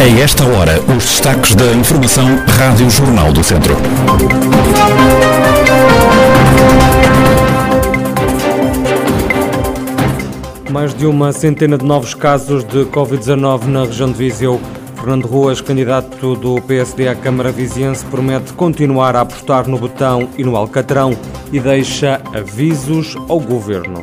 A esta hora, os destaques da Informação Rádio Jornal do Centro. Mais de uma centena de novos casos de Covid-19 na região de Viseu. Fernando Ruas, candidato do PSD à Câmara Viziense, promete continuar a apostar no botão e no alcatrão e deixa avisos ao governo.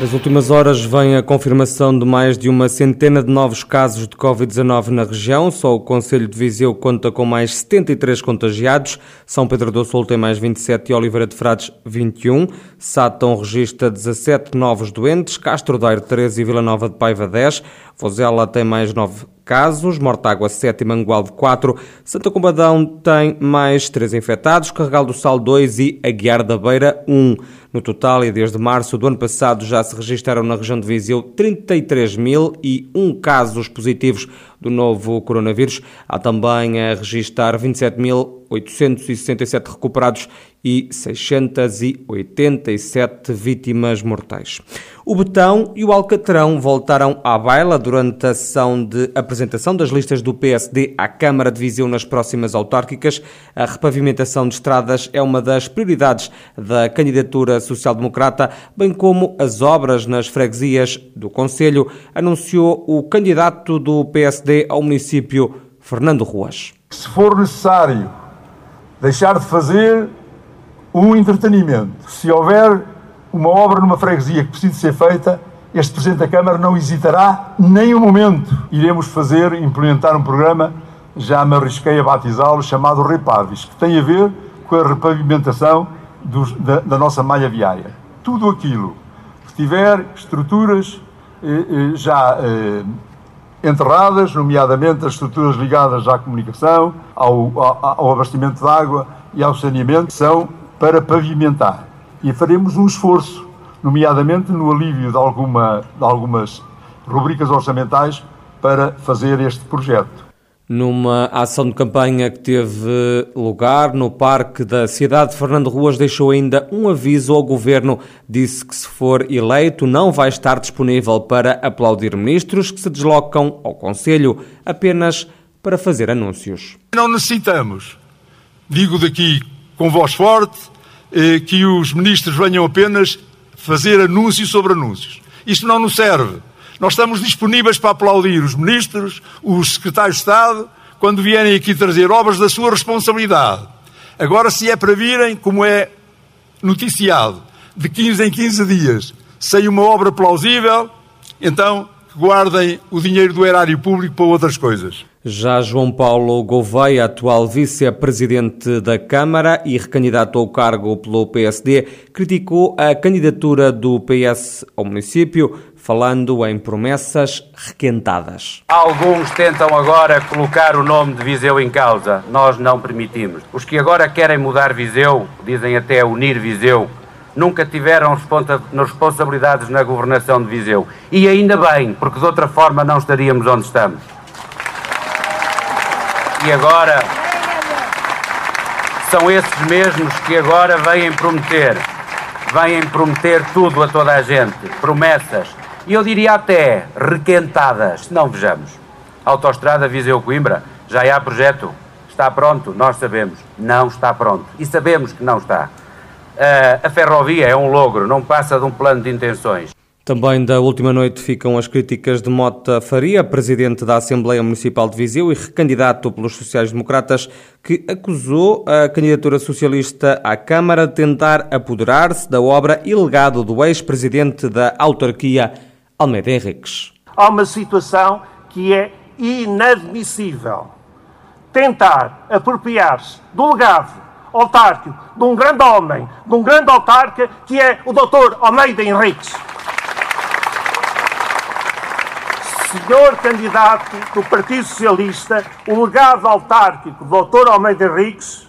Nas últimas horas vem a confirmação de mais de uma centena de novos casos de Covid-19 na região. Só o Conselho de Viseu conta com mais 73 contagiados. São Pedro do Sul tem mais 27 e Oliveira de Frades 21. Sátão registra 17 novos doentes. Castro Daire 13 e Vila Nova de Paiva 10. Vozela tem mais 9 casos, Mortágua 7 e Mangualde 4, Santa Combadão tem mais 3 infectados, Carregal do Sal 2 e Aguiar da Beira 1. No total, e desde março do ano passado, já se registraram na região de Viseu 33.001 casos positivos do novo coronavírus. Há também a registrar 27.867 recuperados e 687 vítimas mortais. O Betão e o Alcatrão voltaram à baila durante a sessão de apresentação das listas do PSD à Câmara de Viseu nas próximas autárquicas. A repavimentação de estradas é uma das prioridades da candidatura social-democrata, bem como as obras nas freguesias do Conselho, anunciou o candidato do PSD ao município, Fernando Ruas. Se for necessário deixar de fazer um entretenimento, se houver uma obra numa freguesia que precisa ser feita, este Presidente da Câmara não hesitará nem um momento. Iremos fazer, implementar um programa, já me arrisquei a batizá-lo, chamado Repavis, que tem a ver com a repavimentação dos, da, da, nossa malha viária. Tudo aquilo que tiver estruturas eh, eh, já eh, enterradas, nomeadamente as estruturas ligadas à comunicação, ao, ao, ao abastecimento de água e ao saneamento, são para pavimentar e faremos um esforço, nomeadamente no alívio de, alguma, de algumas rubricas orçamentais, para fazer este projeto. Numa ação de campanha que teve lugar no Parque da cidade, Fernando Ruas deixou ainda um aviso ao governo. Disse que, se for eleito, não vai estar disponível para aplaudir ministros que se deslocam ao Conselho apenas para fazer anúncios. Não necessitamos, digo daqui com voz forte, eh, que os ministros venham apenas fazer anúncios sobre anúncios. Isto não nos serve. Nós estamos disponíveis para aplaudir os ministros, os secretários de Estado, quando vierem aqui trazer obras da sua responsabilidade. Agora, se é para virem, como é noticiado, de 15 em 15 dias, sem uma obra plausível, então guardem o dinheiro do erário público para outras coisas. Já João Paulo Gouveia, atual vice-presidente da Câmara e recandidato ao cargo pelo PSD, criticou a candidatura do PS ao município, falando em promessas requentadas. Alguns tentam agora colocar o nome de Viseu em causa. Nós não permitimos. Os que agora querem mudar Viseu, dizem até unir Viseu, nunca tiveram responsabilidades na governação de Viseu. E ainda bem, porque de outra forma não estaríamos onde estamos. E agora são esses mesmos que agora vêm prometer, vêm prometer tudo a toda a gente, promessas, e eu diria até requentadas, não vejamos. Autostrada Viseu-Coimbra, já há projeto, está pronto, nós sabemos, não está pronto, e sabemos que não está. Uh, a ferrovia é um logro, não passa de um plano de intenções. Também da última noite ficam as críticas de Mota Faria, presidente da Assembleia Municipal de Viseu e recandidato pelos sociais-democratas, que acusou a candidatura socialista à Câmara de tentar apoderar-se da obra e legado do ex-presidente da autarquia, Almeida Henriques. Há uma situação que é inadmissível. Tentar apropriar-se do legado autárquico de um grande homem, de um grande autarca, que é o Dr. Almeida Henriques. senhor candidato do Partido Socialista, o legado autárquico do Dr. Almeida Henriques,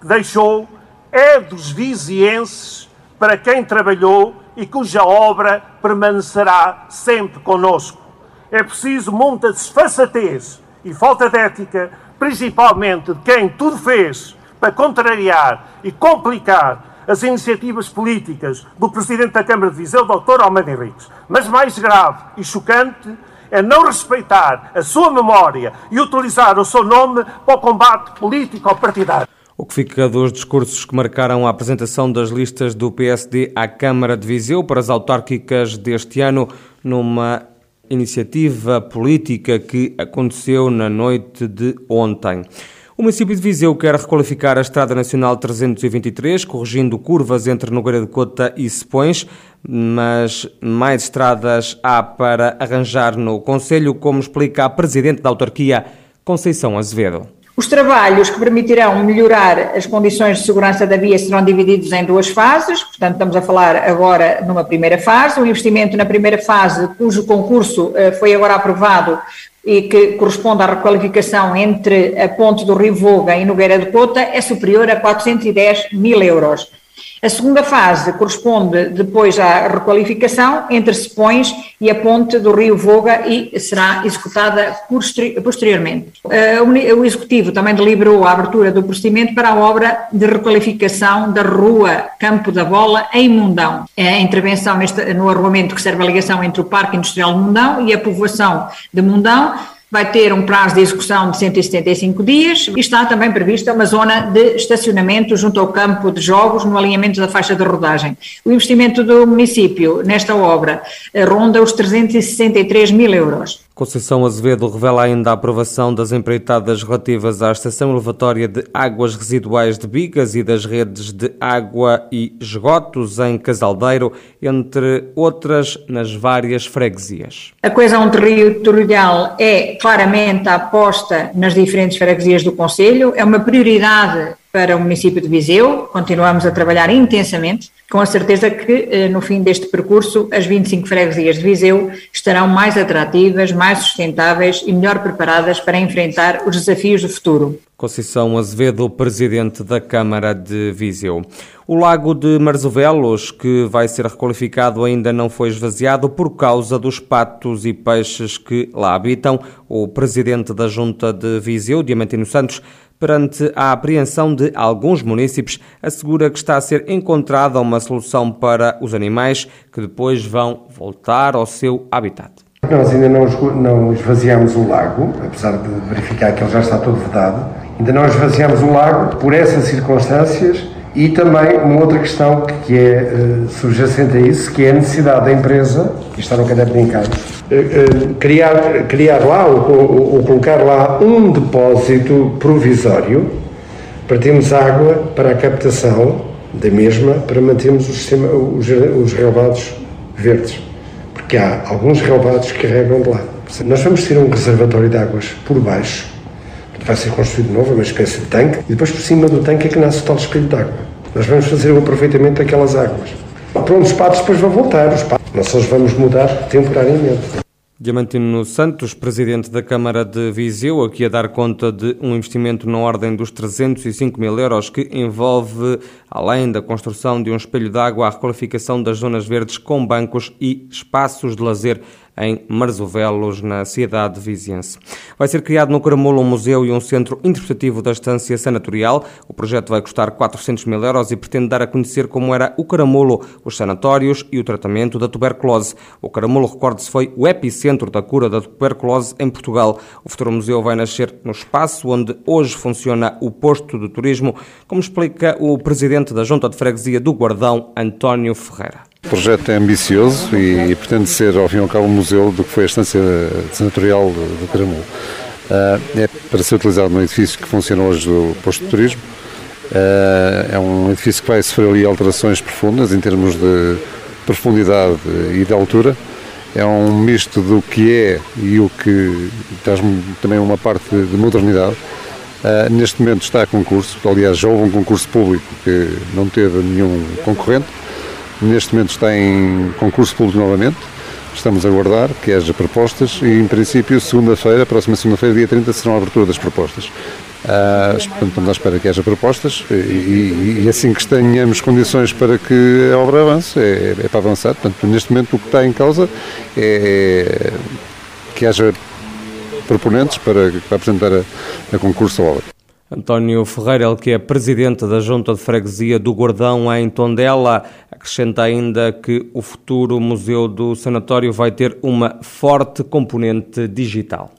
que deixou, é dos vizienses para quem trabalhou e cuja obra permanecerá sempre conosco. É preciso muita desfaçatez e falta de ética, principalmente de quem tudo fez para contrariar e complicar as iniciativas políticas do Presidente da Câmara de Viseu, Dr. Almeida Henriques. Mas mais grave e chocante é não respeitar a sua memória e utilizar o seu nome para o combate político partidário. O que fica dos discursos que marcaram a apresentação das listas do PSD à Câmara de Viseu para as autárquicas deste ano, numa iniciativa política que aconteceu na noite de ontem. O município de Viseu quer requalificar a Estrada Nacional 323, corrigindo curvas entre Nogueira de Cota e Sepões, mas mais estradas há para arranjar no Conselho, como explica a Presidente da autarquia, Conceição Azevedo. Os trabalhos que permitirão melhorar as condições de segurança da via serão divididos em duas fases, portanto, estamos a falar agora numa primeira fase. O investimento na primeira fase, cujo concurso eh, foi agora aprovado e que corresponde à requalificação entre a ponte do Rio Voga e Nogueira de Cota, é superior a 410 mil euros. A segunda fase corresponde depois à requalificação entre Sepões e a ponte do Rio Voga e será executada posteriormente. Eh, o Executivo também deliberou a abertura do procedimento para a obra de requalificação da rua Campo da Bola em Mundão. A intervenção neste, no arruamento que serve a ligação entre o Parque Industrial de Mundão e a povoação de Mundão vai ter um prazo de execução de 175 dias e está também prevista uma zona de estacionamento junto ao campo de jogos no alinhamento da faixa de rodagem. O investimento do município nesta obra ronda os 363 mil euros. Conceição Azevedo revela ainda a aprovação das empreitadas relativas à estação elevatória de águas residuais de Bigas e das redes de água e esgotos em Casaldeiro, entre outras nas várias freguesias. A coesão territorial é claramente a aposta nas diferentes freguesias do Conselho, é uma prioridade para o município de Viseu, continuamos a trabalhar intensamente, com a certeza que eh, no fim deste percurso as 25 freguesias de Viseu estarão mais atrativas, mais sustentáveis e melhor preparadas para enfrentar os desafios do futuro. Conceição Azevedo, presidente da Câmara de Viseu. O lago de Marzovelos, que vai ser requalificado, ainda não foi esvaziado por causa dos patos e peixes que lá habitam. O presidente da Junta de Viseu, Diamantino Santos, perante a apreensão de alguns municípios, assegura que está a ser encontrada uma solução para os animais que depois vão voltar ao seu habitat. Nós ainda não, não esvaziamos o lago, apesar de verificar que ele já está todo vedado, ainda não esvaziamos o lago por essas circunstâncias e também uma outra questão que é uh, subjacente a isso, que é a necessidade da empresa, que está no caderno de encargos, uh, uh, criar, criar lá ou, ou, ou, colocar lá um depósito provisório para termos água para a captação da mesma, para mantermos o sistema, os, os relevados verdes. Porque há alguns relevados que carregam de lá. Nós vamos ter um reservatório de águas por baixo, vai ser construído novo, uma espécie de tanque, e depois por cima do tanque é que nasce o tal espelho de água. Nós vamos fazer o aproveitamento daquelas águas. Pronto, os patos depois vão voltar, os patos. nós só os vamos mudar temporariamente. Diamantino Santos, presidente da Câmara de Viseu, aqui a dar conta de um investimento na ordem dos 305 mil euros que envolve, além da construção de um espelho d'água, a requalificação das zonas verdes com bancos e espaços de lazer em Marzovelos, na cidade viziense. Vai ser criado no Caramulo um museu e um centro interpretativo da estância sanatorial. O projeto vai custar 400 mil euros e pretende dar a conhecer como era o Caramulo, os sanatórios e o tratamento da tuberculose. O Caramulo, recorde-se, foi o epicentro da cura da tuberculose em Portugal. O futuro museu vai nascer no espaço onde hoje funciona o posto de turismo, como explica o presidente da Junta de Freguesia do Guardão, António Ferreira. O projeto é ambicioso e, e pretende ser, ao fim e ao cabo, um museu do que foi a estância senatorial do Caramulo. Uh, é para ser utilizado num edifício que funciona hoje do posto de turismo. Uh, é um edifício que vai sofrer ali alterações profundas em termos de profundidade e de altura. É um misto do que é e o que traz também uma parte de modernidade. Uh, neste momento está a concurso, aliás já houve um concurso público que não teve nenhum concorrente Neste momento está em concurso público novamente. Estamos a aguardar que haja propostas e, em princípio, segunda-feira, próxima segunda-feira, dia 30, serão a abertura das propostas. Uh, portanto, estamos à espera que haja propostas e, e, e, assim que tenhamos condições para que a obra avance, é, é, para avançar. Portanto, neste momento o que está em causa é que haja proponentes para, para apresentar a, a concurso a obra. António Ferreira, ele que é presidente da Junta de Freguesia do Gordão em Tondela, acrescenta ainda que o futuro Museu do Sanatório vai ter uma forte componente digital.